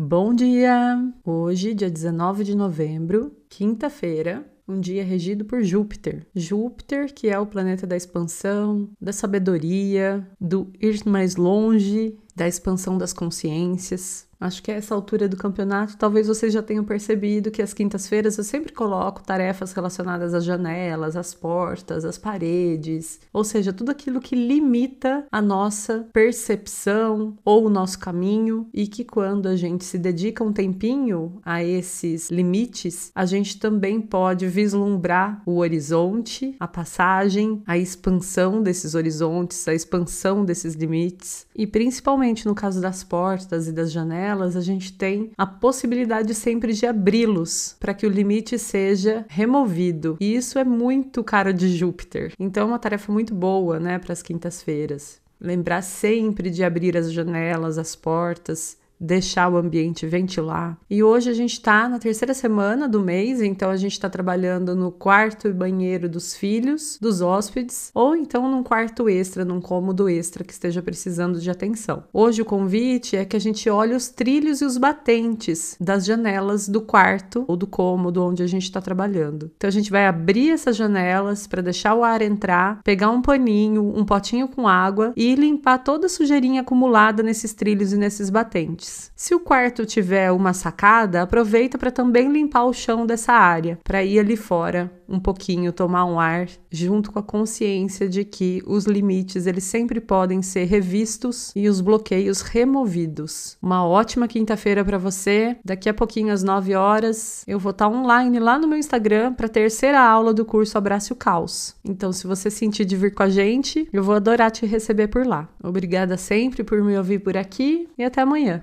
Bom dia! Hoje, dia 19 de novembro, quinta-feira, um dia regido por Júpiter. Júpiter, que é o planeta da expansão, da sabedoria, do ir mais longe, da expansão das consciências. Acho que a essa altura do campeonato, talvez vocês já tenham percebido que às quintas-feiras eu sempre coloco tarefas relacionadas às janelas, às portas, às paredes, ou seja, tudo aquilo que limita a nossa percepção ou o nosso caminho e que quando a gente se dedica um tempinho a esses limites, a gente também pode vislumbrar o horizonte, a passagem, a expansão desses horizontes, a expansão desses limites e principalmente no caso das portas e das janelas a gente tem a possibilidade sempre de abri-los para que o limite seja removido. E isso é muito caro de Júpiter. Então é uma tarefa muito boa, né, para as quintas-feiras. Lembrar sempre de abrir as janelas, as portas, deixar o ambiente ventilar. E hoje a gente está na terceira semana do mês, então a gente está trabalhando no quarto e banheiro dos filhos, dos hóspedes, ou então num quarto extra, num cômodo extra que esteja precisando de atenção. Hoje o convite é que a gente olhe os trilhos e os batentes das janelas do quarto ou do cômodo onde a gente está trabalhando. Então a gente vai abrir essas janelas para deixar o ar entrar, pegar um paninho, um potinho com água e limpar toda a sujeirinha acumulada nesses trilhos e nesses batentes. Se o quarto tiver uma sacada, aproveita para também limpar o chão dessa área, para ir ali fora um pouquinho, tomar um ar, junto com a consciência de que os limites eles sempre podem ser revistos e os bloqueios removidos. Uma ótima quinta-feira para você. Daqui a pouquinho às 9 horas, eu vou estar tá online lá no meu Instagram para a terceira aula do curso Abraço o Caos. Então, se você sentir de vir com a gente, eu vou adorar te receber por lá. Obrigada sempre por me ouvir por aqui e até amanhã.